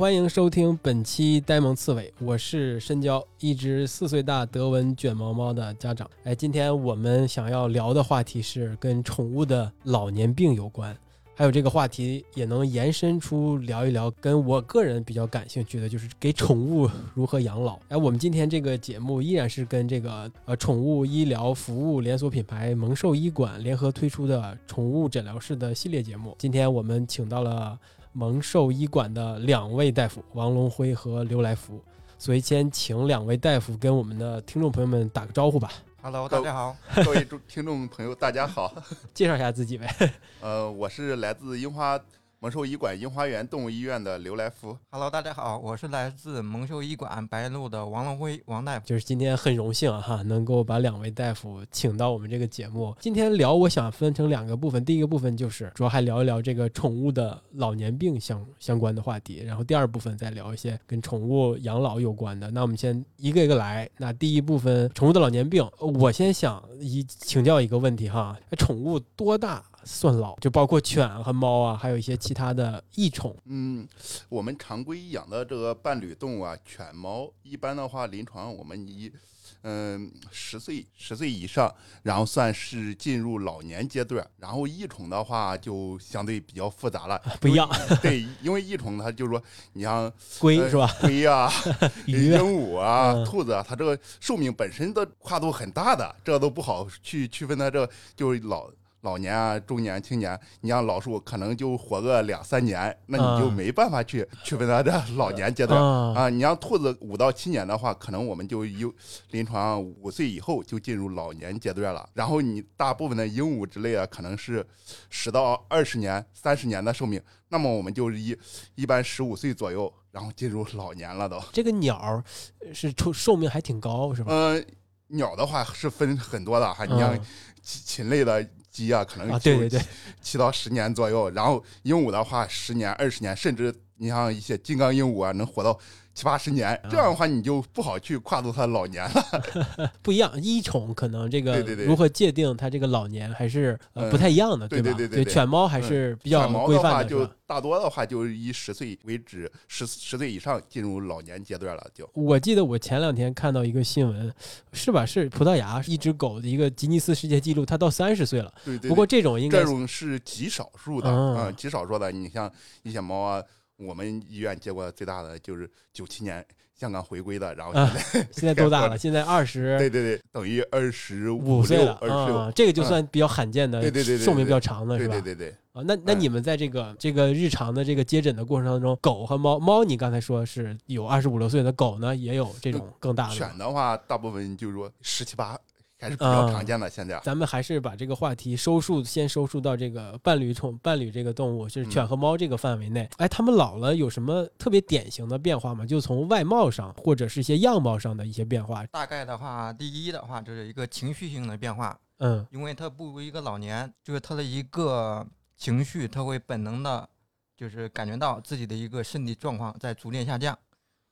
欢迎收听本期呆萌刺猬，我是深交，一只四岁大德文卷毛猫的家长。哎，今天我们想要聊的话题是跟宠物的老年病有关。还有这个话题也能延伸出聊一聊，跟我个人比较感兴趣的，就是给宠物如何养老。哎，我们今天这个节目依然是跟这个呃宠物医疗服务连锁品牌萌兽医馆联合推出的宠物诊疗室的系列节目。今天我们请到了萌兽医馆的两位大夫王龙辉和刘来福，所以先请两位大夫跟我们的听众朋友们打个招呼吧。Hello，大家好，各位听众朋友，大家好。介绍一下自己呗。呃，我是来自樱花。萌兽医馆樱花园动物医院的刘来福，Hello，大家好，我是来自蒙兽医馆白鹿的王龙辉王大夫，就是今天很荣幸哈，能够把两位大夫请到我们这个节目。今天聊，我想分成两个部分，第一个部分就是主要还聊一聊这个宠物的老年病相相关的话题，然后第二部分再聊一些跟宠物养老有关的。那我们先一个一个来。那第一部分宠物的老年病，我先想一请教一个问题哈，宠物多大？算老就包括犬和猫啊，还有一些其他的异宠。嗯，我们常规养的这个伴侣动物啊，犬猫一般的话，临床我们一嗯十岁十岁以上，然后算是进入老年阶段。然后异宠的话就相对比较复杂了，不一样。对，因为异宠它就是说，你像 龟是吧？龟啊，鹦鹉啊，兔子啊，它这个寿命本身的跨度很大的，这都不好去区分它这就是老。老年啊，中年、青年，你像老树可能就活个两三年，那你就没办法去区分它的老年阶段啊。你像兔子五到七年的话，可能我们就有临床五岁以后就进入老年阶段了。然后你大部分的鹦鹉之类啊，可能是十到二十年、三十年的寿命，那么我们就一一般十五岁左右，然后进入老年了都。这个鸟是寿寿命还挺高，是吧？嗯，鸟的话是分很多的哈，你像禽类的。鸡啊，可能对对对，七到十年左右。然后鹦鹉的话，十年、二十年，甚至你像一些金刚鹦鹉啊，能活到。七八十年，这样的话你就不好去跨度它老年了。不一样，一宠可能这个如何界定它这个老年还是不太一样的，对吧？对对对，犬猫还是比较规范的。就大多的话，就以十岁为止，十十岁以上进入老年阶段了。就我记得我前两天看到一个新闻，是吧？是葡萄牙一只狗的一个吉尼斯世界纪录，它到三十岁了。对对。不过这种应该这种是极少数的啊，极少数的。你像一些猫啊，我们医院接过最大的就是九七年。香港回归的，然后现在 现在多大了？现在二十，对对对，等于二十五岁了啊！这个就算比较罕见的，对对对，寿命比较长的是吧？对对对啊，那那你们在这个这个日常的这个接诊的过程当中，狗和猫猫，你刚才说是有二十五六岁的狗呢，也有这种更大的。犬的话，大部分就是说十七八。还是比较常见的。现在，咱们还是把这个话题收束，先收束到这个伴侣宠、伴侣这个动物，就是犬和猫这个范围内。哎，它们老了有什么特别典型的变化吗？就从外貌上或者是一些样貌上的一些变化。大概的话，第一的话就是一个情绪性的变化。嗯，因为它步入一个老年，就是它的一个情绪，它会本能的，就是感觉到自己的一个身体状况在逐渐下降，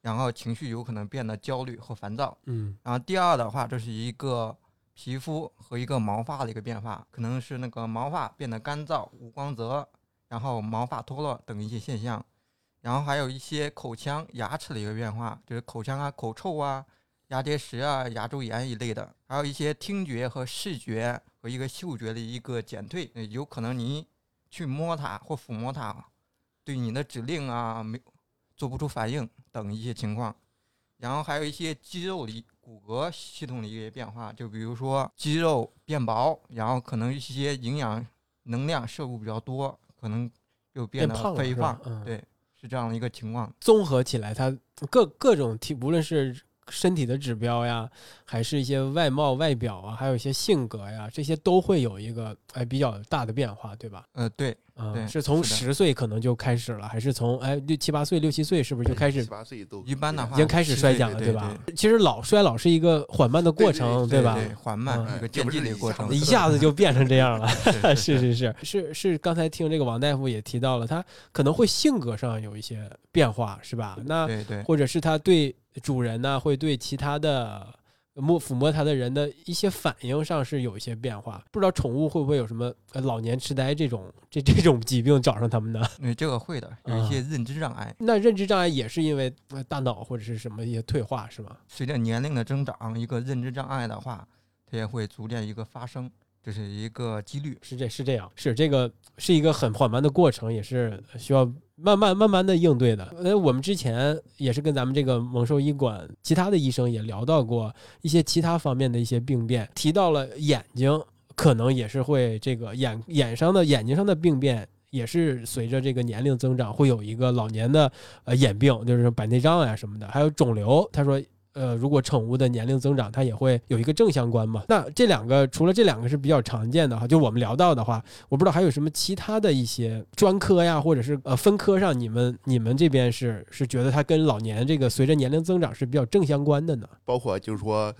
然后情绪有可能变得焦虑和烦躁。嗯，然后第二的话，这是一个。皮肤和一个毛发的一个变化，可能是那个毛发变得干燥、无光泽，然后毛发脱落等一些现象，然后还有一些口腔、牙齿的一个变化，就是口腔啊、口臭啊、牙结石啊、牙周炎一类的，还有一些听觉和视觉和一个嗅觉的一个减退，有可能你去摸它或抚摸它，对你的指令啊没做不出反应等一些情况，然后还有一些肌肉的。骨骼系统的一些变化，就比如说肌肉变薄，然后可能一些营养能量摄入比较多，可能又变得肥胖，对，是这样的一个情况。综合起来，它各各种体，无论是。身体的指标呀，还是一些外貌、外表啊，还有一些性格呀，这些都会有一个哎比较大的变化，对吧？呃，对，嗯，是从十岁可能就开始了，还是从哎六七八岁、六七岁是不是就开始？七八岁都一般的话已经开始衰减了，对吧？其实老衰老是一个缓慢的过程，对吧？缓慢一个渐进的过程，一下子就变成这样了。是是是是是，刚才听这个王大夫也提到了，他可能会性格上有一些变化，是吧？那对对，或者是他对。主人呢会对其他的摸抚摸它的人的一些反应上是有一些变化。不知道宠物会不会有什么老年痴呆这种这这种疾病找上他们呢？对，这个会的，有一些认知障碍。那认知障碍也是因为大脑或者是什么一些退化是吗？随着年龄的增长，一个认知障碍的话，它也会逐渐一个发生。这是一个几率，是这是这样，是这个是一个很缓慢的过程，也是需要慢慢慢慢的应对的。呃，我们之前也是跟咱们这个蒙兽医馆其他的医生也聊到过一些其他方面的一些病变，提到了眼睛可能也是会这个眼眼上的眼睛上的病变，也是随着这个年龄增长会有一个老年的呃眼病，就是白内障啊什么的，还有肿瘤。他说。呃，如果宠物的年龄增长，它也会有一个正相关嘛？那这两个除了这两个是比较常见的哈，就我们聊到的话，我不知道还有什么其他的一些专科呀，或者是呃分科上，你们你们这边是是觉得它跟老年这个随着年龄增长是比较正相关的呢？包括就是说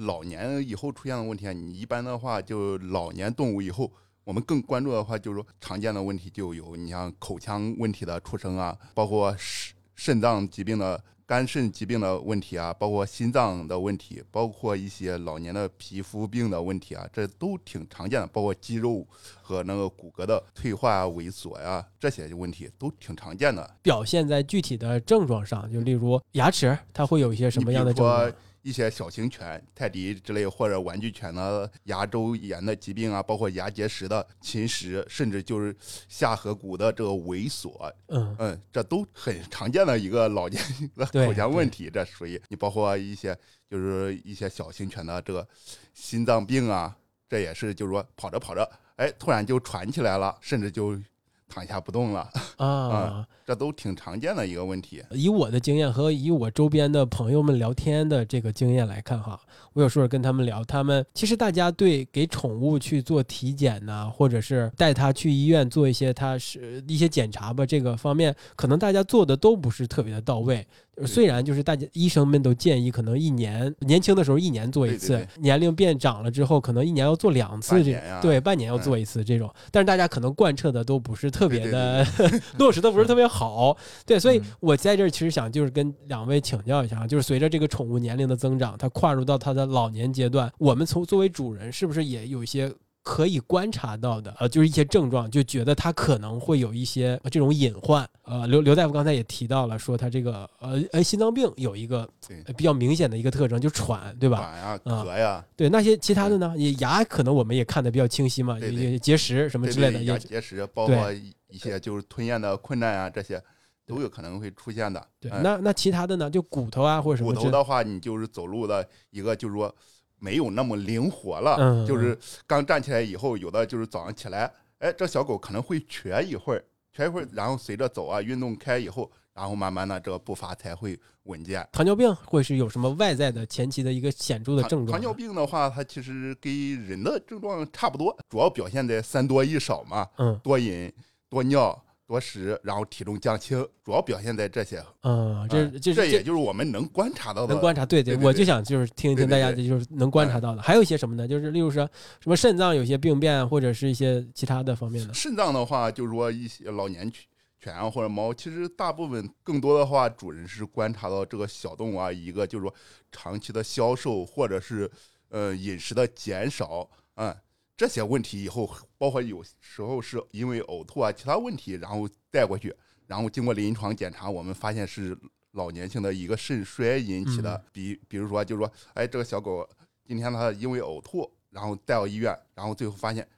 老年以后出现的问题啊，你一般的话就老年动物以后，我们更关注的话就是说常见的问题就有你像口腔问题的出生啊，包括肾肾脏疾病的。肝肾疾病的问题啊，包括心脏的问题，包括一些老年的皮肤病的问题啊，这都挺常见的。包括肌肉和那个骨骼的退化、萎缩呀，这些问题都挺常见的。表现在具体的症状上，就例如牙齿，它会有一些什么样的症状？一些小型犬、泰迪之类或者玩具犬的牙周炎的疾病啊，包括牙结石的侵蚀，甚至就是下颌骨的这个萎缩，嗯嗯，这都很常见的一个老年的口腔问题。这属于你包括一些就是一些小型犬的这个心脏病啊，这也是就是说跑着跑着，哎，突然就喘起来了，甚至就。躺下不动了 啊，这都挺常见的一个问题。以我的经验和以我周边的朋友们聊天的这个经验来看，哈，我有时候跟他们聊，他们其实大家对给宠物去做体检呐，或者是带它去医院做一些它是一些检查吧，这个方面可能大家做的都不是特别的到位。虽然就是大家医生们都建议，可能一年年轻的时候一年做一次，年龄变长了之后，可能一年要做两次，这对半年要做一次这种，但是大家可能贯彻的都不是特别的 落实的不是特别好，对，所以我在这儿其实想就是跟两位请教一下，就是随着这个宠物年龄的增长，它跨入到它的老年阶段，我们从作为主人是不是也有一些？可以观察到的，呃，就是一些症状，就觉得他可能会有一些这种隐患。呃，刘刘大夫刚才也提到了，说他这个呃呃心脏病有一个比较明显的一个特征，就喘，对吧？喘呀，咳呀。对，那些其他的呢？牙可能我们也看的比较清晰嘛，结石什么之类的。牙结石，包括一些就是吞咽的困难啊，这些都有可能会出现的。对，那那其他的呢？就骨头啊，或者什么？骨头的话，你就是走路的一个，就是说。没有那么灵活了，就是刚站起来以后，有的就是早上起来，哎，这小狗可能会瘸一会儿，瘸一会儿，然后随着走啊，运动开以后，然后慢慢的这个步伐才会稳健。糖尿病会是有什么外在的前期的一个显著的症状？糖尿病的话，它其实跟人的症状差不多，主要表现在三多一少嘛，嗯，多饮多尿。多食，然后体重降轻，主要表现在这些。嗯，这这这也就是我们能观察到的。能观察，对对，我就想就是听一听大家就是能观察到的。还有一些什么呢？就是例如说什么肾脏有些病变，或者是一些其他的方面的。肾脏的话，就是说一些老年犬犬啊或者猫，其实大部分更多的话，主人是观察到这个小动物啊，一个就是说长期的消瘦，或者是呃饮食的减少，嗯。这些问题以后，包括有时候是因为呕吐啊，其他问题，然后带过去，然后经过临床检查，我们发现是老年性的一个肾衰引起的。比比如说，就是说，哎，这个小狗今天它因为呕吐，然后带到医院，然后最后发现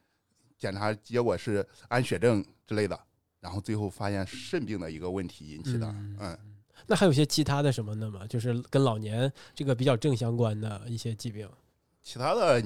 检查结果是安血症之类的，然后最后发现肾病的一个问题引起的。嗯，那还有些其他的什么的吗？就是跟老年这个比较正相关的一些疾病？其他的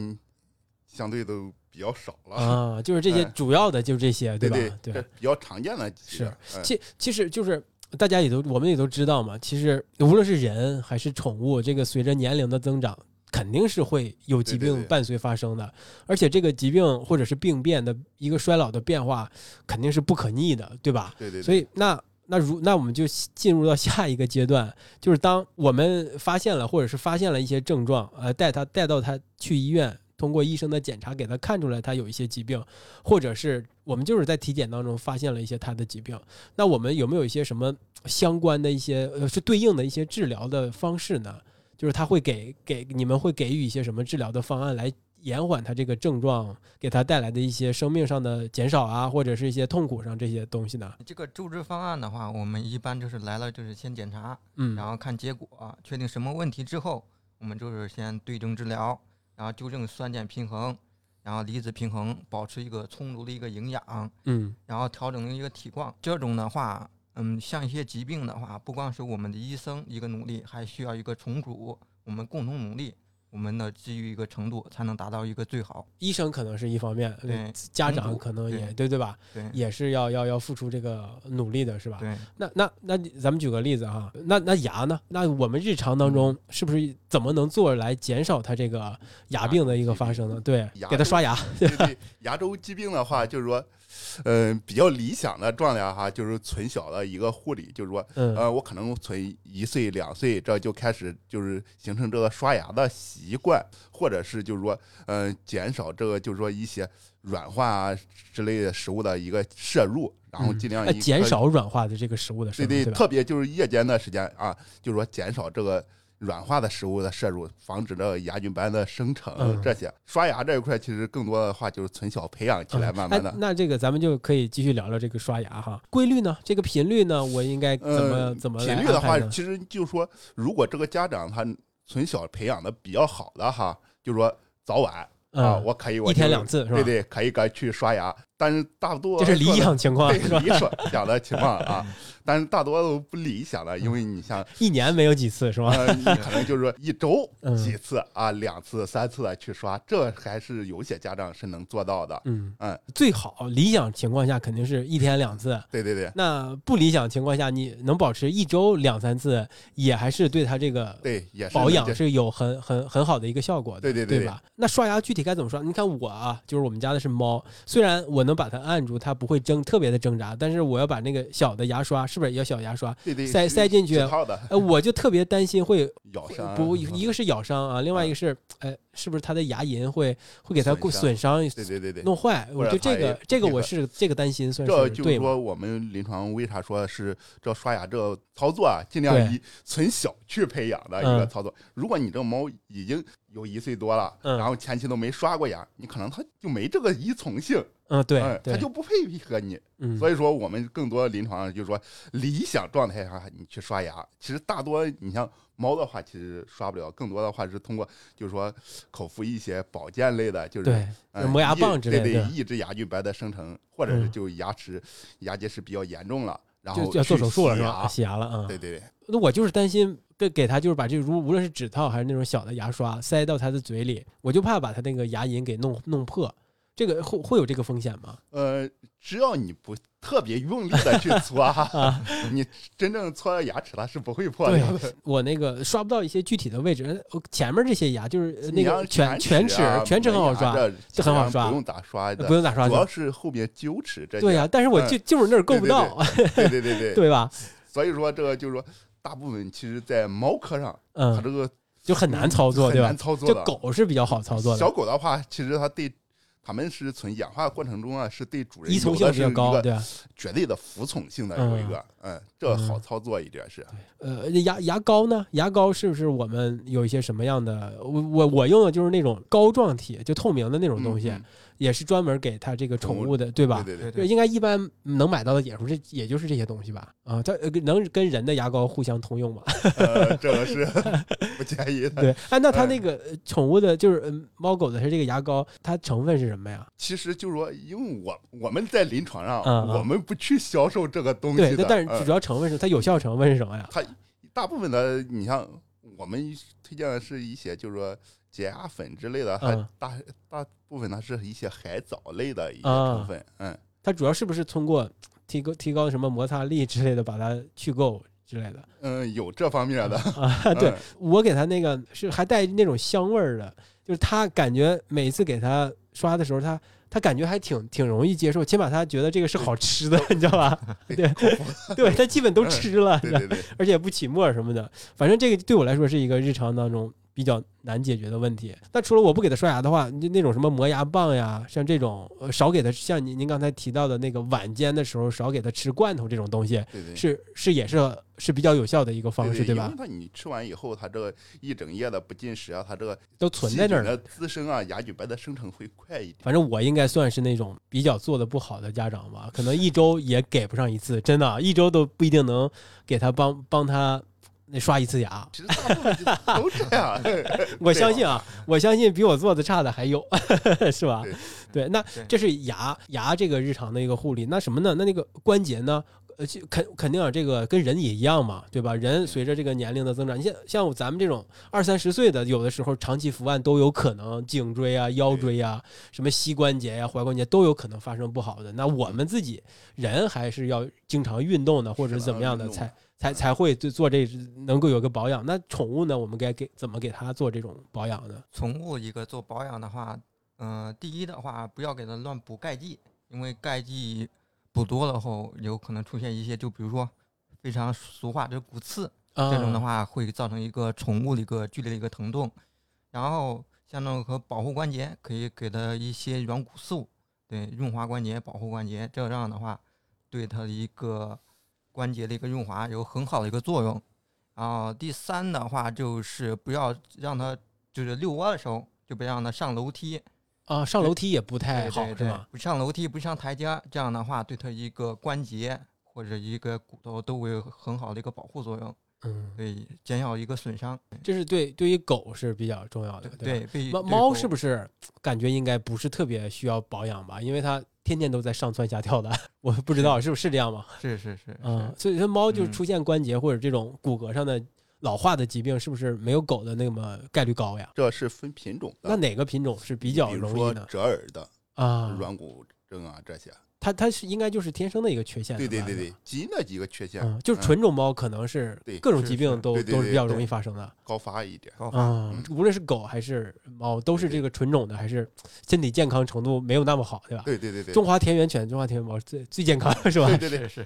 相对都。比较少了啊，就是这些主要的，就是这些，对吧？对，比较常见的是。其其实就是大家也都我们也都知道嘛。其实无论是人还是宠物，这个随着年龄的增长，肯定是会有疾病伴随发生的。而且这个疾病或者是病变的一个衰老的变化，肯定是不可逆的，对吧？对对。所以那那如那我们就进入到下一个阶段，就是当我们发现了或者是发现了一些症状，呃，带他带到他去医院。通过医生的检查，给他看出来他有一些疾病，或者是我们就是在体检当中发现了一些他的疾病。那我们有没有一些什么相关的一些呃是对应的一些治疗的方式呢？就是他会给给你们会给予一些什么治疗的方案来延缓他这个症状给他带来的一些生命上的减少啊，或者是一些痛苦上这些东西呢？这个救治方案的话，我们一般就是来了就是先检查，嗯，然后看结果，确定什么问题之后，我们就是先对症治疗，然后纠正酸碱平衡，然后离子平衡，保持一个充足的一个营养，嗯，然后调整一个体况。这种的话，嗯，像一些疾病的话，不光是我们的医生一个努力，还需要一个重组，我们共同努力。我们的基于一个程度，才能达到一个最好。医生可能是一方面，对家长可能也对对吧？对，也是要要要付出这个努力的，是吧？对。那那那，咱们举个例子哈，那那牙呢？那我们日常当中是不是怎么能做来减少它这个牙病的一个发生呢？对，给他刷牙。对对，牙周疾病的话，就是说。嗯，比较理想的状态哈，就是存小的一个护理，就是说，呃，我可能存一岁两岁这就开始就是形成这个刷牙的习惯，或者是就是说，嗯，减少这个就是说一些软化啊之类的食物的一个摄入，然后尽量减少软化的这个食物的摄入，对对，特别就是夜间的时间啊，就是说减少这个。软化的食物的摄入，防止这个牙菌斑的生成。这些刷牙这一块，其实更多的话就是从小培养起来，慢慢的。那这个咱们就可以继续聊聊这个刷牙哈。规律呢？这个频率呢？我应该怎么怎么频率的话，其实就是说，如果这个家长他从小培养的比较好的哈，就是说早晚啊，我可以我一天两次是吧？对对，可以该去刷牙。但是大多这是理想情况，是理想的情况啊。但是大多都不理想的，因为你像一年没有几次是吧？你可能就是说一周 几次啊，两次、三次的去刷，这还是有些家长是能做到的。嗯嗯，最好理想情况下肯定是一天两次。对对对。那不理想情况下，你能保持一周两三次，也还是对他这个对也保养是有很很很好的一个效果的。对对对，对吧？那刷牙具体该怎么刷？你看我啊，就是我们家的是猫，虽然我能把它按住，它不会挣特别的挣扎，但是我要把那个小的牙刷，是不是要小牙刷？塞塞进去，呃，我就特别担心会咬伤，不，一个是咬伤啊，另外一个是，呃，是不是他的牙龈会会给他损伤？对对对对，弄坏。我觉得这个这个我是这个担心，算是对。说我们临床为啥说是这刷牙这个操作啊，尽量以从小去培养的一个操作。如果你这个猫已经有一岁多了，然后前期都没刷过牙，你可能它就没这个依从性。嗯，对，它就不配合你，所以说我们更多临床上就是说，理想状态下你去刷牙，其实大多你像猫的话，其实刷不了，更多的话是通过就是说口服一些保健类的，就是对磨牙棒之类的，抑制牙菌斑的生成，或者是就牙齿牙结石比较严重了，然后要做手术了是吧？洗牙了啊？对对对。那我就是担心给给他就是把这如无论是指套还是那种小的牙刷塞到他的嘴里，我就怕把他那个牙龈给弄弄破。这个会会有这个风险吗？呃，只要你不特别用力的去搓，你真正搓到牙齿它是不会破的。我那个刷不到一些具体的位置，前面这些牙就是那个全全齿全齿很好刷，就很好刷，不用咋刷的，不用咋刷，主要是后面臼齿这。对呀，但是我就就是那儿够不到。对对对对，对吧？所以说这个就是说，大部分其实在猫科上，它这个就很难操作，对吧？难操作。就狗是比较好操作的。小狗的话，其实它对。他们是从演化过程中啊，是对主人依从性比较高，对绝对的服从性的有一个，嗯，这好操作一点是。呃，牙牙膏呢？牙膏是不是我们有一些什么样的？我我我用的就是那种膏状体，就透明的那种东西。也是专门给它这个宠物的，对吧？对对对，应该一般能买到的也是这，也就是这些东西吧？啊，它能跟人的牙膏互相通用吗？这个是 不建议的。对，哎，那它那个宠物的，就是猫狗的，它这个牙膏，它成分是什么呀？其实就是说，因为我我们在临床上，我们不去销售这个东西的，但是主要成分是它有效成分是什么呀？它大部分的，你像我们推荐的是一些，就是说。洁牙粉之类的，还大大部分它是一些海藻类的一些成分，嗯，它主要是不是通过提高提高什么摩擦力之类的把它去垢之类的？嗯，有这方面的啊。对我给他那个是还带那种香味儿的，就是他感觉每次给他刷的时候，他他感觉还挺挺容易接受，起码他觉得这个是好吃的，你知道吧？对对，他基本都吃了，对对对，而且不起沫什么的，反正这个对我来说是一个日常当中。比较难解决的问题。那除了我不给他刷牙的话，那那种什么磨牙棒呀，像这种呃少给他，像您您刚才提到的那个晚间的时候少给他吃罐头这种东西，对对。是是也是是比较有效的一个方式，对吧？因为它你吃完以后，他这个一整夜的不进食啊，他这个都存在那儿的滋生啊，牙菌斑的生成会快一点。反正我应该算是那种比较做的不好的家长吧，可能一周也给不上一次，真的，一周都不一定能给他帮帮他。那刷一次牙，其实大部分都这样。我相信啊，我相信比我做的差的还有，是吧？对，那这是牙牙这个日常的一个护理。那什么呢？那那个关节呢？呃，肯肯定啊，这个跟人也一样嘛，对吧？人随着这个年龄的增长，你像像咱们这种二三十岁的，有的时候长期伏案都有可能颈椎啊、腰椎啊、什么膝关节呀、踝关节都有可能发生不好的。那我们自己人还是要经常运动的，或者怎么样的才。才才会做做这能够有个保养。那宠物呢？我们该给怎么给它做这种保养呢？宠物一个做保养的话，嗯，第一的话不要给它乱补钙剂，因为钙剂补多了后有可能出现一些，就比如说非常俗话就是骨刺，这种的话会造成一个宠物的一个剧烈的一个疼痛。然后像那种和保护关节，可以给它一些软骨素，对，润滑关节、保护关节，这样的话对它的一个。关节的一个润滑有很好的一个作用，然后第三的话就是不要让它就是遛弯的时候就别让它上楼梯啊，上楼梯也不太好是吧？不上楼梯不上台阶，这样的话对它一个关节或者一个骨头都会有很好的一个保护作用，嗯，对，减少一个损伤。这是对对于狗是比较重要的，对猫猫是不是感觉应该不是特别需要保养吧？因为它。天天都在上蹿下跳的，我不知道是不是这样吗？是是是，嗯，所以说猫就出现关节或者这种骨骼上的老化的疾病，是不是没有狗的那么概率高呀？这是分品种的，那哪个品种是比较容易的？折耳的啊，软骨症啊这些。它它是应该就是天生的一个缺陷，对对对对，基因的几个缺陷，就是纯种猫可能是各种疾病都都是比较容易发生的，高发一点啊，无论是狗还是猫，都是这个纯种的，还是身体健康程度没有那么好，对吧？对对对对，中华田园犬、中华田园猫最最健康是吧？对对对是，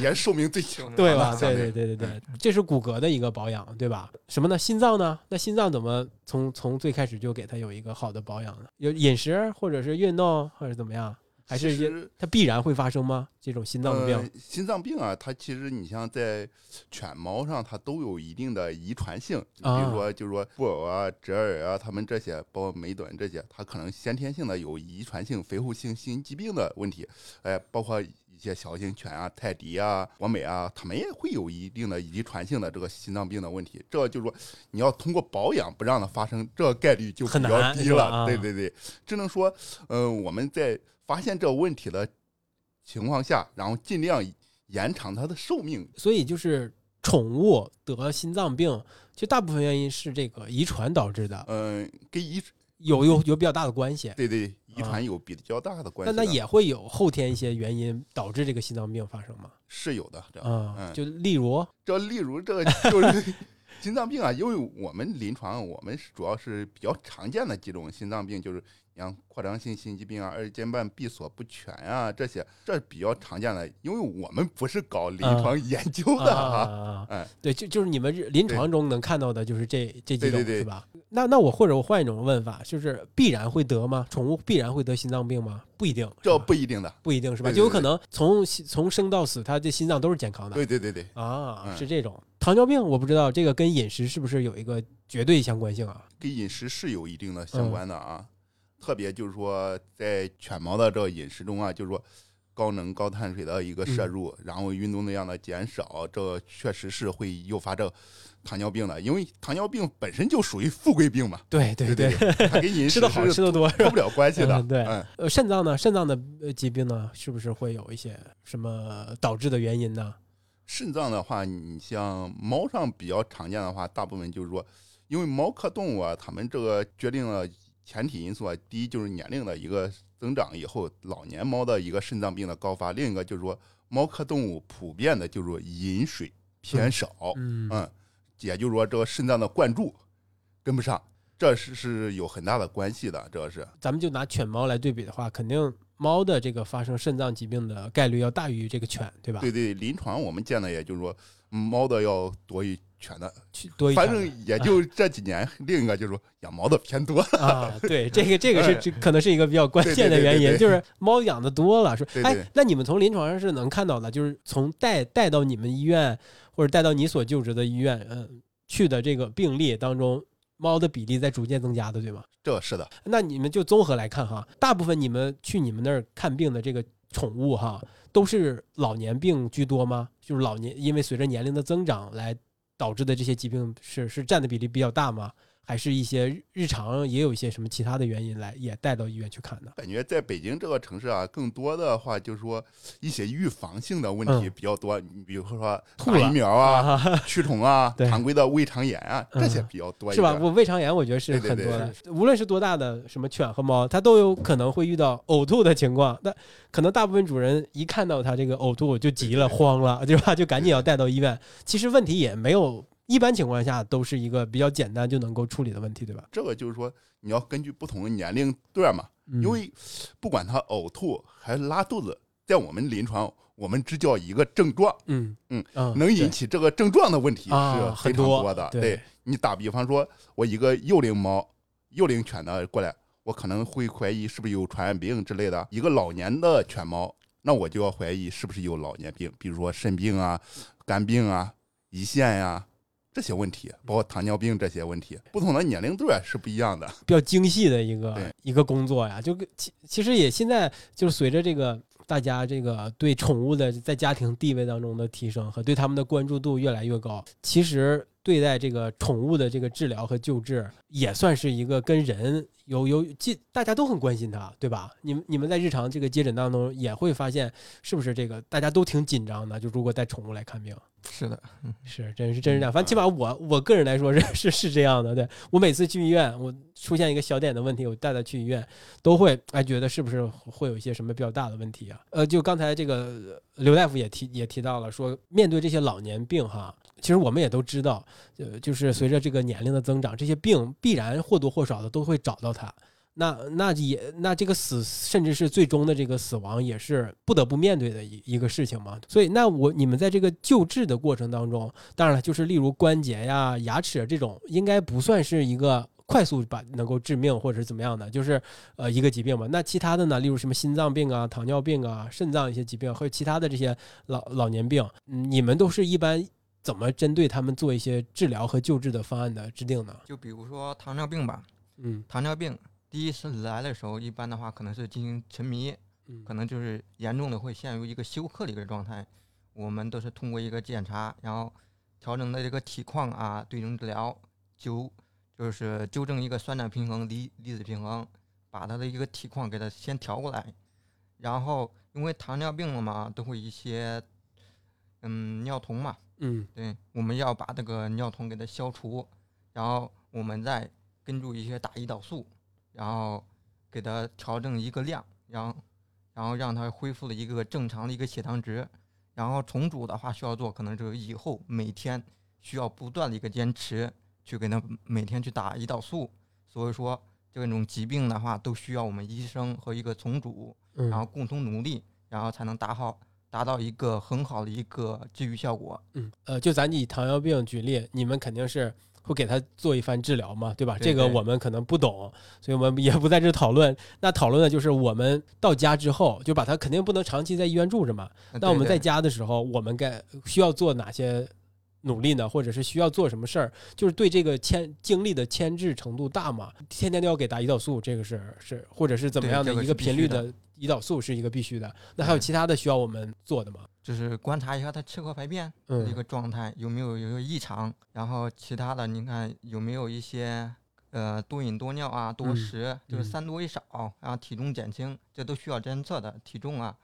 也寿命最长，对吧？对对对对对，这是骨骼的一个保养，对吧？什么呢？心脏呢？那心脏怎么从从最开始就给它有一个好的保养呢？有饮食或者是运动或者怎么样？还是它必然会发生吗？这种心脏病？心脏病啊，它其实你像在犬猫上，它都有一定的遗传性。比如说，就是说布偶啊、折耳啊，它们这些，包括美短这些，它可能先天性的有遗传性肥厚性心疾病的问题。哎，包括一些小型犬啊、泰迪啊、博美啊，它们也会有一定的遗传性的这个心脏病的问题。这就是说，你要通过保养不让它发生，这概率就比较低了。对对对，只能说，嗯，我们在。发现这个问题的情况下，然后尽量延长它的寿命。所以就是宠物得心脏病，其实大部分原因是这个遗传导致的。嗯，跟遗有有有比较大的关系。对对，遗传有比较大的关系。那那也会有后天一些原因导致这个心脏病发生吗？是有的，嗯，就例如这例如这个就是心脏病啊，因为我们临床我们是主要是比较常见的几种心脏病，就是。像扩张性心肌病啊、二尖瓣闭锁不全啊，这些这比较常见的，因为我们不是搞临床研究的啊。哎，对，就就是你们临床中能看到的，就是这这几种是吧？那那我或者我换一种问法，就是必然会得吗？宠物必然会得心脏病吗？不一定，这不一定的，不一定是吧？就有可能从从生到死，它这心脏都是健康的。对对对对，啊，是这种糖尿病，我不知道这个跟饮食是不是有一个绝对相关性啊？跟饮食是有一定的相关的啊。特别就是说，在犬猫的这个饮食中啊，就是说高能高碳水的一个摄入，然后运动量的减少，这确实是会诱发这糖尿病的。因为糖尿病本身就属于富贵病嘛。对对对，它跟饮 吃的好吃的多脱不了关系的。对，呃，肾脏呢？肾脏的疾病呢？是不是会有一些什么导致的原因呢？肾脏的话，你像猫上比较常见的话，大部分就是说，因为猫科动物啊，它们这个决定了。前提因素啊，第一就是年龄的一个增长以后，老年猫的一个肾脏病的高发；另一个就是说，猫科动物普遍的就是说饮水偏少，嗯，也就是说这个肾脏的灌注跟不上，这是是有很大的关系的。这是咱们就拿犬猫来对比的话，肯定猫的这个发生肾脏疾病的概率要大于这个犬，对吧？对对，临床我们见的也就是说，猫的要多于。犬的，多一反正也就这几年。另一个就是说养猫的偏多啊，对，这个这个是可能是一个比较关键的原因，就是猫养的多了。说，哎，那你们从临床上是能看到的，就是从带带到你们医院或者带到你所就职的医院，嗯，去的这个病例当中，猫的比例在逐渐增加的，对吗？这是的。那你们就综合来看哈，大部分你们去你们那儿看病的这个宠物哈。都是老年病居多吗？就是老年，因为随着年龄的增长来导致的这些疾病是是占的比例比较大吗？还是一些日常也有一些什么其他的原因来也带到医院去看的？感觉在北京这个城市啊，更多的话就是说一些预防性的问题比较多。你比如说打疫苗 啊、驱虫啊、常规的胃肠炎啊，这些比较多，是吧？我胃肠炎我觉得是很多的。无论是多大的什么犬和猫，它都有可能会遇到呕吐的情况。那可能大部分主人一看到它这个呕吐就急了、慌了，对吧？就赶紧要带到医院。其实问题也没有。一般情况下都是一个比较简单就能够处理的问题，对吧？这个就是说你要根据不同的年龄段嘛，因为不管他呕吐还是拉肚子，在我们临床我们只叫一个症状，嗯嗯，能引起这个症状的问题是非常多的。对你打比方说，我一个幼龄猫、幼龄犬的过来，我可能会怀疑是不是有传染病之类的；一个老年的犬猫，那我就要怀疑是不是有老年病，比如说肾病啊、肝病啊、胰腺呀。这些问题，包括糖尿病这些问题，不同的年龄段是不一样的，比较精细的一个一个工作呀。就其其实也现在就是随着这个大家这个对宠物的在家庭地位当中的提升和对他们的关注度越来越高，其实对待这个宠物的这个治疗和救治也算是一个跟人有有接，大家都很关心它，对吧？你们你们在日常这个接诊当中也会发现，是不是这个大家都挺紧张的？就如果带宠物来看病。是的，嗯是真是真是这样。反正起码我我个人来说是是是这样的。对我每次去医院，我出现一个小点的问题，我带他去医院，都会哎觉得是不是会有一些什么比较大的问题啊？呃，就刚才这个刘大夫也提也提到了，说面对这些老年病哈，其实我们也都知道，呃，就是随着这个年龄的增长，这些病必然或多或少的都会找到他。那那也那这个死，甚至是最终的这个死亡，也是不得不面对的一一个事情嘛。所以，那我你们在这个救治的过程当中，当然了，就是例如关节呀、牙齿这种，应该不算是一个快速把能够致命或者是怎么样的，就是呃一个疾病嘛。那其他的呢，例如什么心脏病啊、糖尿病啊、肾脏一些疾病，还有其他的这些老老年病，你们都是一般怎么针对他们做一些治疗和救治的方案的制定呢？就比如说糖尿病吧，嗯，糖尿病。第一次来的时候，一般的话可能是进行沉迷，可能就是严重的会陷入一个休克的一个状态。我们都是通过一个检查，然后调整的这个体况啊，对症治疗，纠就是纠正一个酸碱平衡、离离子平衡，把他的一个体况给他先调过来。然后因为糖尿病了嘛，都会一些嗯尿酮嘛，嗯，对，我们要把这个尿酮给它消除，然后我们再跟住一些打胰岛素。然后给它调整一个量，然后然后让它恢复了一个正常的一个血糖值。然后重组的话需要做，可能就是以后每天需要不断的一个坚持去给它每天去打胰岛素。所以说这种疾病的话都需要我们医生和一个重组，然后共同努力，然后才能达好达到一个很好的一个治愈效果。嗯，呃，就咱以糖尿病举例，你们肯定是。会给他做一番治疗嘛，对吧？这个我们可能不懂，所以我们也不在这讨论。那讨论的就是我们到家之后，就把他肯定不能长期在医院住着嘛。那我们在家的时候，我们该需要做哪些努力呢？或者是需要做什么事儿？就是对这个牵精力的牵制程度大嘛？天天都要给打胰岛素，这个是是，或者是怎么样的一个频率的胰岛素是一个必须的。那还有其他的需要我们做的吗？就是观察一下他吃喝排便一个状态有没有有一个异常，然后其他的你看有没有一些呃多饮多尿啊多食，就是三多一少，然后体重减轻，这都需要监测的体重啊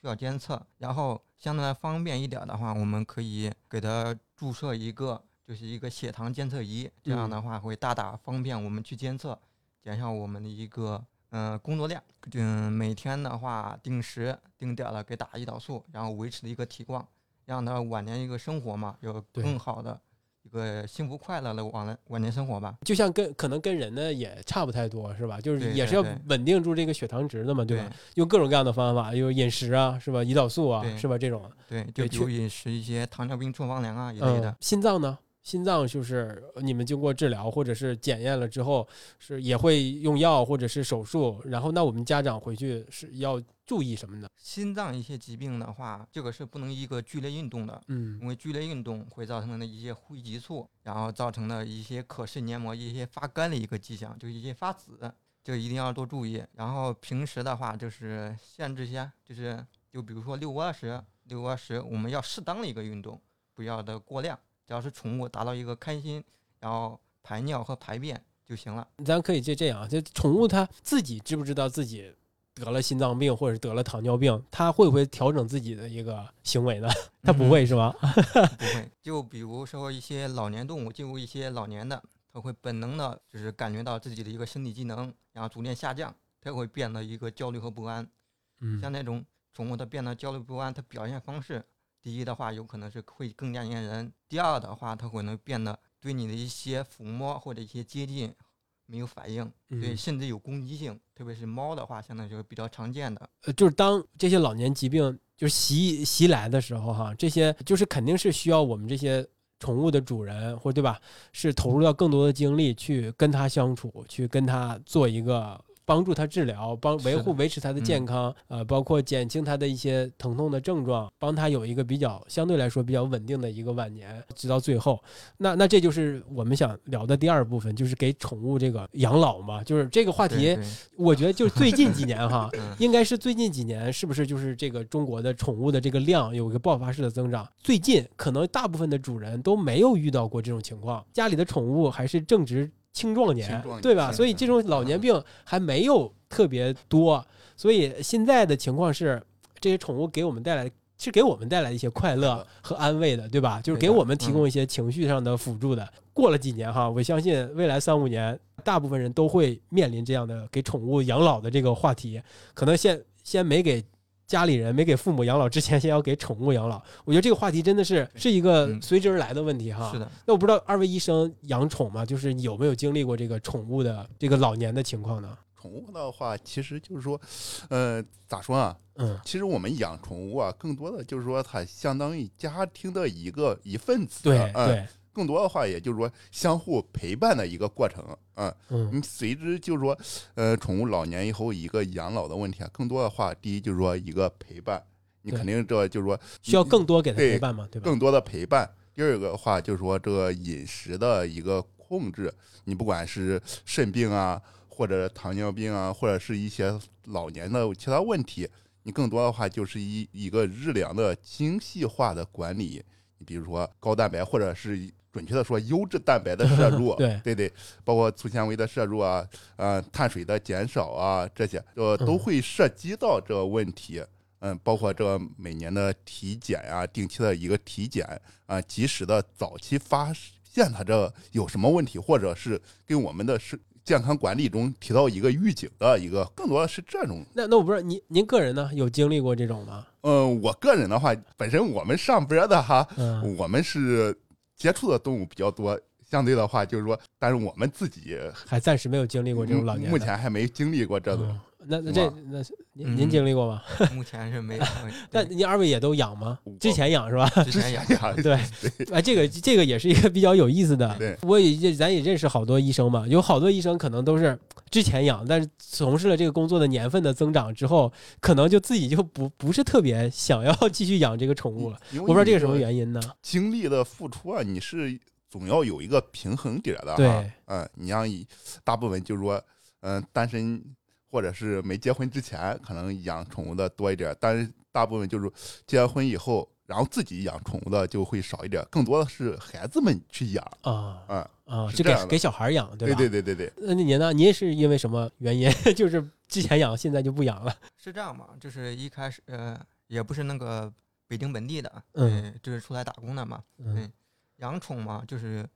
需要监测。然后相对来方便一点的话，我们可以给它注射一个就是一个血糖监测仪，这样的话会大大方便我们去监测，减少我们的一个。嗯，工作量，嗯，每天的话定时定点的给打胰岛素，然后维持的一个体况，让他晚年一个生活嘛，有更好的一个幸福快乐的晚年晚年生活吧。就像跟可能跟人呢也差不太多，是吧？就是也是要稳定住这个血糖值的嘛，对吧？用各种各样的方法，有饮食啊，是吧？胰岛素啊，是吧？这种对，就比如饮食一些糖尿病处方粮啊一类的。心脏呢？心脏就是你们经过治疗或者是检验了之后，是也会用药或者是手术。然后那我们家长回去是要注意什么呢？心脏一些疾病的话，这个是不能一个剧烈运动的，嗯因为剧烈运动会造成的一些呼吸急促，然后造成的一些可视黏膜一些发干的一个迹象，就是一些发紫，就一定要多注意。然后平时的话就是限制一下，就是就比如说六五二十，六五二十，我们要适当的一个运动，不要的过量。只要是宠物达到一个开心，然后排尿和排便就行了。咱可以就这样，就宠物它自己知不知道自己得了心脏病或者是得了糖尿病，它会不会调整自己的一个行为呢？它不会是吧？不会，就比如说一些老年动物，进入一些老年的，它会本能的，就是感觉到自己的一个身体机能，然后逐渐下降，它会变得一个焦虑和不安。嗯像那种宠物，它变得焦虑不安，它表现方式，第一的话，有可能是会更加粘人；第二的话，它可能变得对你的一些抚摸或者一些接近没有反应，对，嗯甚至有攻击性。特别是猫的话，相当于就是比较常见的。呃，就是当这些老年疾病就是袭袭来的时候，哈，这些就是肯定是需要我们这些宠物的主人，或对吧？是投入到更多的精力去跟它相处，去跟它做一个帮助他治疗，帮维护维持他的健嗯康，呃，包括减轻他的一些疼痛的症状，帮他有一个比较相对来说比较稳定的一个晚年，直到最后。那那这就是我们想聊的第二部分，就是给宠物这个养老嘛，就是这个话题我觉得就是最近几年哈，嗯 应该是最近几年，是不是就是这个中国的宠物的这个量有一个爆发式的增长？最近可能大部分的主人都没有遇到过这种情况，家里的宠物还是正值青壮年，壮年对吧？所以这种老年病还没有特别多，所以现在的情况是，这些宠物给我们带来。是给我们带来一些快乐和安慰的，对吧？就是给我们提供一些情绪上的辅助的。过了几年哈，我相信未来三五年，大部分人都会面临这样的给宠物养老的这个话题。可能先先没给家里人、没给父母养老之前，先要给宠物养老。我觉得这个话题真的是是一个嗯随之而来的问题哈。是的，那我不知道二位医生养宠吗？就是有没有经历过这个宠物的这个老年的情况呢？宠物的话，其实就是说，呃，咋说啊？嗯其实我们养宠物啊，更多的就是说，它相当于家庭的一个一份子。对嗯，对，更多的话，也就是说相互陪伴的一个过程。嗯，嗯你随之就是说，呃，宠物老年以后一个养老的问题啊，更多的话，第一就是说一个陪伴，你肯定这就是说需要更多给它陪伴嘛，对吧？更多的陪伴。第二个的话，就是说这个饮食的一个控制，你不管是肾病啊，或者糖尿病啊，或者是一些老年的其他问题，你更多的话就是一一个日粮的精细化的管理。你比如说高蛋白，或者是准确的说优质蛋白的摄入，对对对，包括粗纤维的摄入啊，呃，碳水的减少啊，这些呃都嗯会涉及到这个问题。嗯，包括这个每年的体检啊，定期的一个体检啊，及时的早期发现它这有什么问题，或者是跟我们的是健康管理中提到一个预警的一个，更多的是这种。那那我不知道您您个人呢有经历过这种吗？嗯，我个人的话，本身我们上边的哈，嗯我们是接触的动物比较多，相对的话就是说，但是我们自己还暂时没有经历过这种老年。目前还没经历过这种。嗯那那这那您经历过吗？目前是没有。那您二位也都养吗？之前养是吧？之前养养，对，哎，这个这个也是一个比较有意思的。对我也咱也认识好多医生嘛，有好多医生可能都是之前养，但是从事了这个工作的年份的增长之后，可能就自己就不不是特别想要继续养这个宠物了。我我不知道这个什么原因呢？精力的付出啊，你是总要有一个平衡点的哈。对，嗯，你像以大部分就是说，嗯、单身或者是没结婚之前，可能养宠物的多一点，但是大部分就是结婚以后，然后自己养宠物的就会少一点，更多的是孩子们去养。啊嗯，啊，就给给小孩养，对对吧？对对对对，那您呢？您是因为什么原因？就是之前养，现在就不养了？是这样嘛，就是一开始呃也不是那个北京本地的，嗯，就是出来打工的嘛。嗯养宠嘛，就是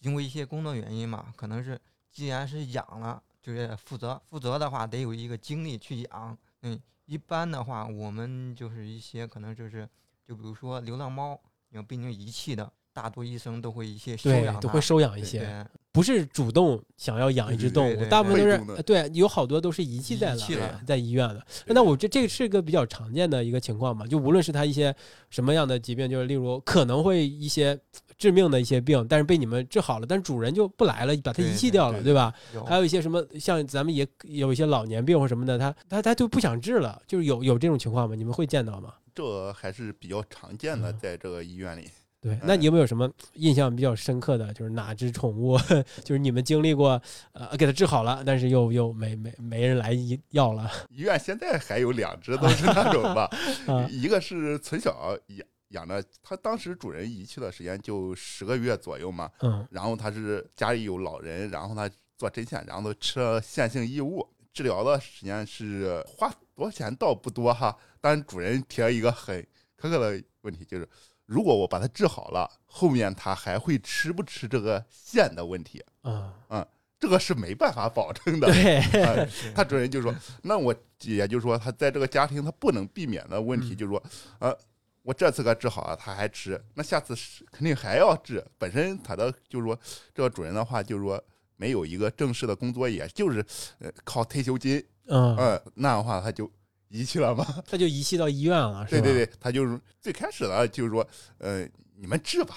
因为一些工作原因嘛，可能是既然是养了，就是负责负责的话，得有一个精力去养。嗯，一般的话，我们就是一些可能就是，就比如说流浪猫，因为毕竟遗弃的，大多医生都会一些收养，它都会收养一些。不是主动想要养一只动物，大部分都是对，有好多都是遗弃在了了在医院了。那我这这个是个比较常见的一个情况嘛，就无论是他一些什么样的疾病，就是例如可能会一些致命的一些病，但是被你们治好了，但是主人就不来了，把它遗弃掉了，对对吧？还有一些什么像咱们也有一些老年病或什么的，他他他就不想治了，就是有有这种情况吗？你们会见到吗？这还是比较常见的，嗯在这个医院里。对，那你有没有什么印象比较深刻的，就是哪只宠物，就是你们经历过，呃，给它治好了，但是又又没没没人来医要了医院现在还有两只都是那种吧，啊？一个是从小养养的，它当时主人遗弃的时间就十个月左右嘛，嗯然后它是家里有老人，然后呢做针线，然后都吃了线性异物，治疗的时间是花多少钱倒不多哈，但主人提了一个很苛刻的问题，就是如果我把它治好了，后面他还会吃不吃这个线的问题，嗯，这个是没办法保证的。对，他主人就说，那我也就是说，他在这个家庭他不能避免的问题，嗯就是说，呃，我这次给他治好了，他还吃，那下次是肯定还要治。本身他的就是说，这个主人的话就是说，没有一个正式的工作，也就是呃靠退休金，嗯，嗯，那样的话他就遗弃了吗。他就遗弃到医院了，是吧？对对对，他就是最开始呢，就是说，呃，你们治吧。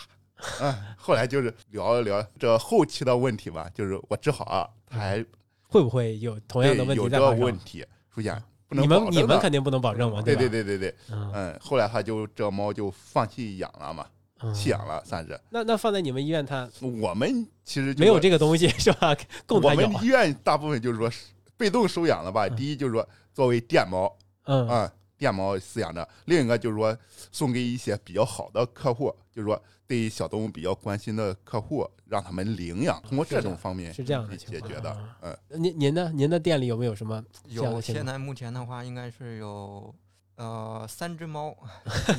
嗯，后来就是聊一聊这后期的问题吧，就是我治好了，他还会不会有同样的问题有这个？问题出现，不能你们你们肯定不能保证嘛，对？对对对对，嗯嗯，后来他就这猫就放弃养了嘛，嗯，弃养了算是。那那放在你们医院，它我们其实没有这个东西是吧？供我们医院大部分就是说被动收养了吧。嗯第一就是说作为电猫嗯啊，电猫饲养着；另一个就是说送给一些比较好的客户，就是说对小动物比较关心的客户，让他们领养，通过这种方面是这样的去解决的啊。嗯，您您呢？您的店里有没有什么有，现在目前的话应该是有呃三只猫，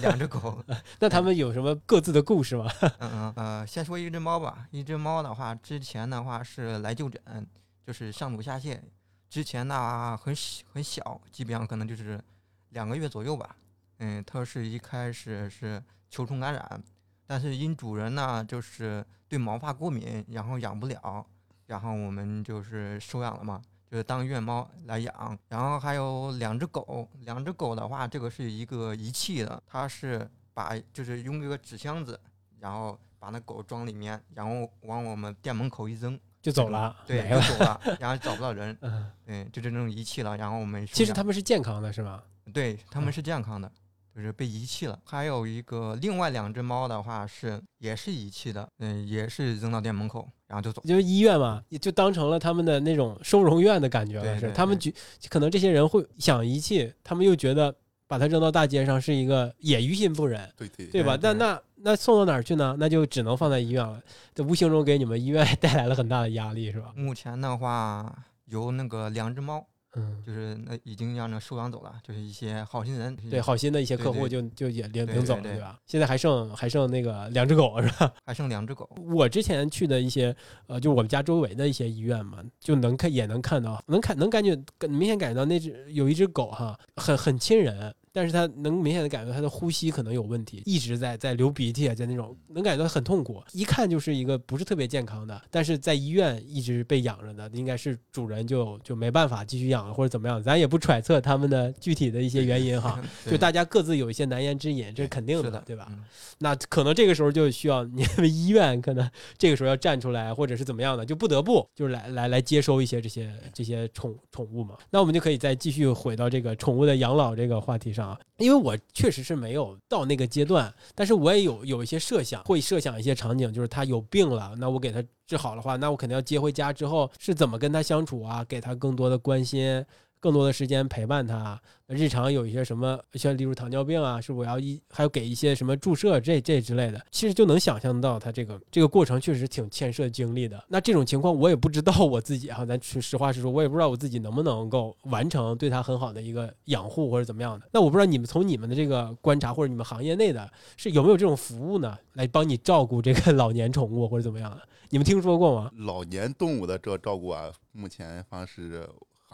两只狗。那他们有什么各自的故事吗？嗯嗯呃，先说一只猫吧。一只猫的话，之前的话是来就诊，就是上吐下泻。之前呢很小很小，基本上可能就是两个月左右吧。嗯，它是一开始是球虫感染，但是因主人呢就是对毛发过敏，然后养不了，然后我们就是收养了嘛，就是当院猫来养。然后还有两只狗，两只狗的话，这个是一个遗弃的，它是把就是用一个纸箱子，然后把那狗装里面，然后往我们店门口一扔，就走了，对。就走了，然后找不到人，嗯，对，就这种遗弃了。然后我们其实养他们是健康的，是吧？对他嗯们是健康的，就是被遗弃了。还有一个另外两只猫的话是也是遗弃的，嗯，也是扔到店门口，然后就走。就是医院嘛，也就当成了他们的那种收容院的感觉了。是他们觉可能这些人会想遗弃，他们又觉得把它扔到大街上是一个也于心不忍，对对对吧？对对但那那送到哪儿去呢？那就只能放在医院了。这无形中给你们医院 带来了很大的压力，是吧？目前的话有那个两只猫，嗯，就是那已经让那收养走了，就是一些好心人。对，好心的一些客户对就就也领领走了，对对吧？现在还剩还剩那个两只狗是吧？还剩两只狗。我之前去的一些呃，就我们家周围的一些医院嘛，就能看也能看到，能看能感觉明显感觉到那只有一只狗哈，很很亲人，但是它能明显的感觉到它的呼吸可能有问题，一直在在流鼻涕，在那种能感觉到很痛苦，一看就是一个不是特别健康的，但是在医院一直被养着的，应该是主人就就没办法继续养了或者怎么样，咱也不揣测他们的具体的一些原因哈，就大家各自有一些难言之隐，这是肯定的，对吧？嗯那可能这个时候就需要你们医院可能这个时候要站出来，或者是怎么样的，就不得不就是来来来接收一些这些这些宠宠物嘛。那我们就可以再继续回到这个宠物的养老这个话题上啊，因为我确实是没有到那个阶段，但是我也有有一些设想，会设想一些场景，就是他有病了，那我给他治好的话，那我肯定要接回家之后是怎么跟他相处啊，给他更多的关心。更多的时间陪伴它，日常有一些什么，像例如糖尿病啊，是我要一还要给一些什么注射这这之类的，其实就能想象到它这个这个过程确实挺牵涉精力的。那这种情况我也不知道我自己哈，咱实实话实说，我也不知道我自己能不能够完成对它很好的一个养护或者怎么样的。那我不知道你们从你们的这个观察或者你们行业内的是有没有这种服务呢，来帮你照顾这个老年宠物或者怎么样的？你们听说过吗？老年动物的这照顾啊，目前方式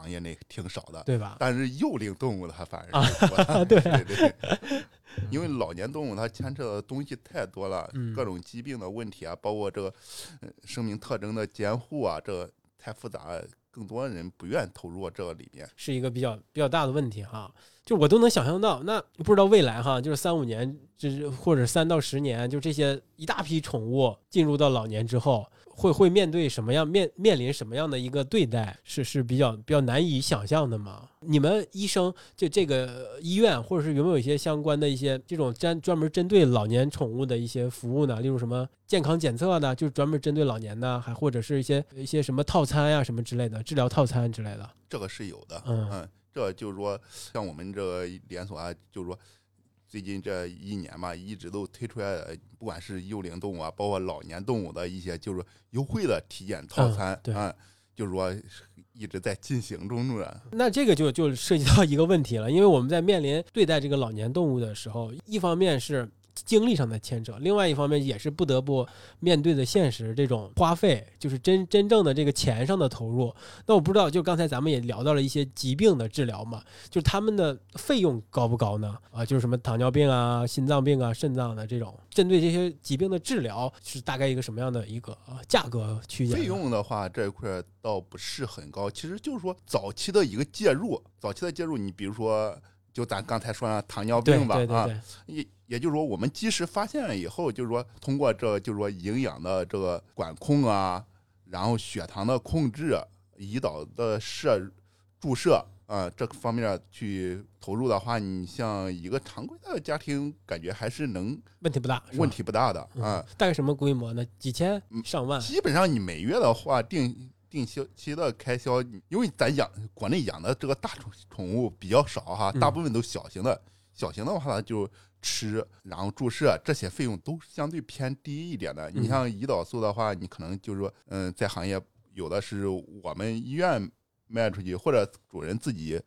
行业内挺少的。对吧？但是幼龄动物的它反啊而是多的对对对对，因为老年动物它牵扯的东西太多了，嗯各种疾病的问题啊，包括这个呃生命特征的监护啊，这个太复杂了，更多人不愿投入这个里面。是一个比较比较大的问题哈。就我都能想象到，那不知道未来哈，就是三五年，就是或者三到十年，就这些一大批宠物进入到老年之后，会会面对什么样面面临什么样的一个对待，是是比较比较难以想象的吗？你们医生就这个医院，或者是有没有一些相关的一些这种专专门针对老年宠物的一些服务呢？例如什么健康检测呢，就是专门针对老年的，还或者是一些一些什么套餐呀、什么之类的，治疗套餐之类的。这个是有的，嗯这就是说，像我们这个连锁啊，就是说，最近这一年嘛，一直都推出来，不管是幼龄动物啊，包括老年动物的一些，就是优惠的体检套餐啊，就是说一直在进行中呢。那这个就就涉及到一个问题了，因为我们在面临对待这个老年动物的时候，一方面是精力上的牵扯，另外一方面也是不得不面对的现实，这种花费就是真真正的这个钱上的投入。那我不知道，就刚才咱们也聊到了一些疾病的治疗嘛，就是他们的费用高不高呢？啊，就是什么糖尿病啊、心脏病啊、肾脏的这种，针对这些疾病的治疗是大概一个什么样的一个啊价格区间？费用的话，这一块倒不是很高，其实就是说早期的一个介入，早期的介入，你比如说，就咱刚才说的糖尿病吧，啊，对对对，也也就是说，我们及时发现了以后，就是说通过这就是说营养的这个管控啊，然后血糖的控制、胰岛的摄注射啊这方面去投入的话，你像一个常规的家庭，感觉还是能问题不大，问题不大的嗯啊。大概什么规模呢？几千、嗯上万？基本上你每月的话定。定期期的开销，因为咱养国内养的这个大宠宠物比较少哈，嗯大部分都小型的。小型的话就吃，然后注射这些费用都相对偏低一点的。嗯你像胰岛素的话，你可能就是说，嗯，在行业有的是我们医院卖出去，或者主人自己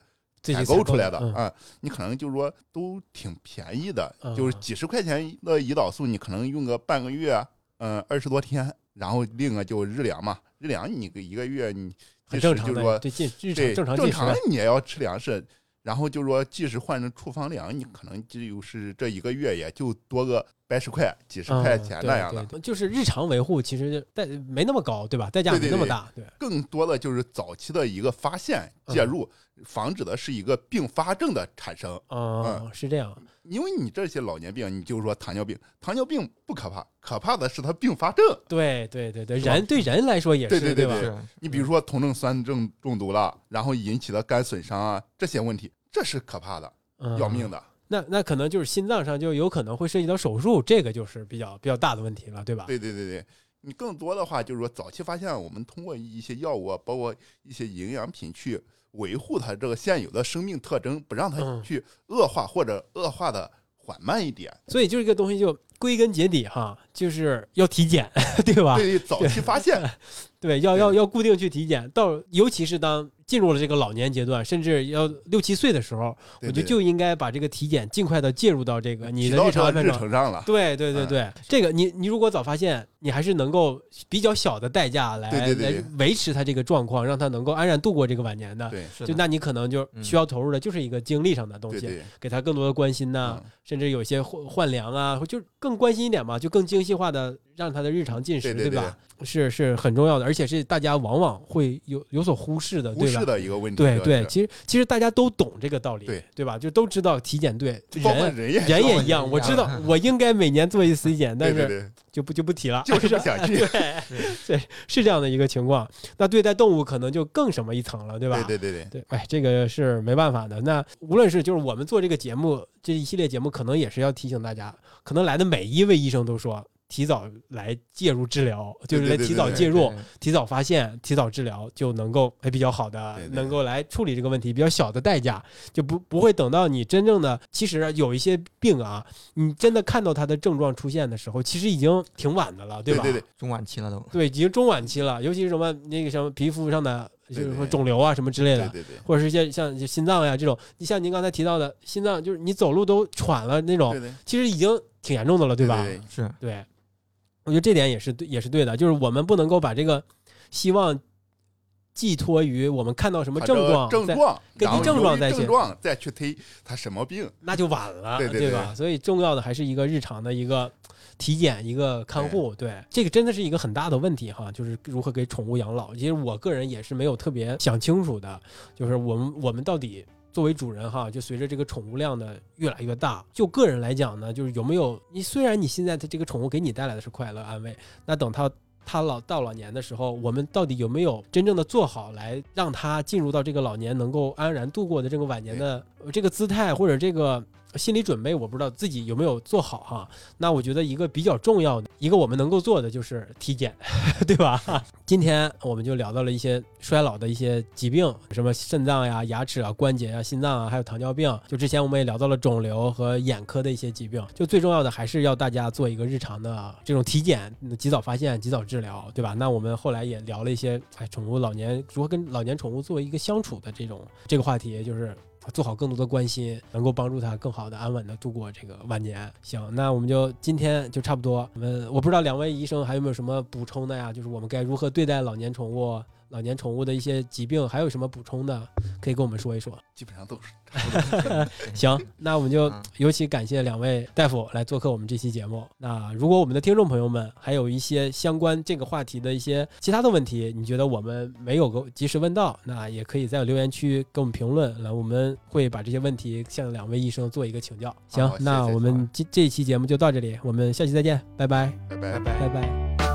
采购出来的嗯啊，你可能就是说都挺便宜的，嗯就是几十块钱的胰岛素，你可能用个半个月，嗯，二十多天，然后另一个就日粮嘛，日粮你个一个月你很正常的，就是说对正常进食常你也要吃粮食，然后就是说即使换成处方粮，你可能就是这一个月也就多个百十块、几十块钱那样的。嗯对对就是日常维护其实代没那么高，对吧？代价没那么大，对。更多的就是早期的一个发现、嗯介入，防止的是一个并发症的产生。嗯，是这样，因为你这些老年病，你就说糖尿病，糖尿病不可怕，可怕的是它并发症。对对对对，人对人来说也是，吧？对对对是你比如说酮症酸症中毒了，然后引起的肝损伤啊，这些问题，这是可怕的，嗯要命的。那那可能就是心脏上就有可能会涉及到手术，这个就是比较比较大的问题了，对吧？对对对对，你更多的话就是说，早期发现，我们通过一些药物啊，包括一些营养品去维护它这个现有的生命特征，不让它嗯去恶化或者恶化的缓慢一点。所以就这个东西就归根结底哈，就是要体检，对吧？对，早期发现，对，要要要固定去体检，到尤其是当进入了这个老年阶段，甚至要六七岁的时候，我觉得就应该把这个体检尽快的介入到这个你的这个日日常安排中。程上了。对对对嗯对，这个你你如果早发现，你还是能够比较小的代价来来维持他这个状况，让他能够安然度过这个晚年的。对，就那你可能就需要投入的就是一个精力上的东西，对对，给他更多的关心呐、嗯甚至有些换换粮啊，就更关心一点嘛，就更精细化的让他的日常进食，对对吧？是是很重要的，而且是大家往往会有有所忽视的，忽视对吧？的一个问题。对对，其实其实大家都懂这个道理，对对吧？就都知道体检对人人也一样，我知道我应该每年做一次体检，但是就不就不提了，就是不想去。对对是这样的一个情况。那对待动物可能就更什么一层了，对吧？对对对对，对，哎，这个是没办法的。那无论是就是我们做这个节目这一系列节目，可能也是要提醒大家，可能来的每一位医生都说，提早来介入治疗，就是来对对对对提早介入、提早发现、提早治疗，就能够还比较好的对对。能够来处理这个问题，比较小的代价，就不不会等到你真正的，其实有一些病啊，你真的看到它的症状出现的时候，其实已经挺晚的了，吧？对对对，中晚期了都。对，已经中晚期了，尤其是什么那个什么皮肤上的，就是说对。对肿瘤啊什么之类的对，对对。或者是像像心脏呀这种，你像您刚才提到的心脏，就是你走路都喘了那种对，对，其实已经挺严重的了，对吧？对。是。对，我觉得这点也是对，也是对的，就是我们不能够把这个希望寄托于我们看到什么症状，症状，根据症状再去症状再去推他什么病。那就晚了，对对吧？所以重要的还是一个日常的一个体检，一个看护。对，这个真的是一个很大的问题哈，就是如何给宠物养老。其实我个人也是没有特别想清楚的，就是我们我们到底作为主人哈，就随着这个宠物量的越来越大，就个人来讲呢，就是有没有你虽然你现在的这个宠物给你带来的是快乐安慰，那等它。它老到老年的时候，我们到底有没有真正的做好来让它进入到这个老年能够安然度过的这个晚年的这个姿态或者这个？心理准备我不知道自己有没有做好哈，那我觉得一个比较重要的一个我们能够做的就是体检，对吧？今天我们就聊到了一些衰老的一些疾病，什么肾脏呀、牙齿啊、关节啊、心脏啊，还有糖尿病。就之前我们也聊到了肿瘤和眼科的一些疾病。就最重要的还是要大家做一个日常的这种体检，及早发现、及早治疗，对吧？那我们后来也聊了一些，哎，宠物老年如何跟老年宠物做一个相处的这种这个话题，就是。做好更多的关心，能够帮助他更好的、安稳的度过这个晚年。行，那我们就今天就差不多。我们我不知道两位医生还有没有什么补充的呀？就是我们该如何对待老年宠物？老年宠物的一些疾病还有什么补充的，可以跟我们说一说。基本上都是。行，那我们就尤其感谢两位大夫来做客我们这期节目。那如果我们的听众朋友们还有一些相关这个话题的一些其他的问题，你觉得我们没有够及时问到，那也可以在留言区给我们评论，那我们会把这些问题向两位医生做一个请教。行，那我们这这期节目就到这里，我们下期再见，拜拜，拜拜，拜拜。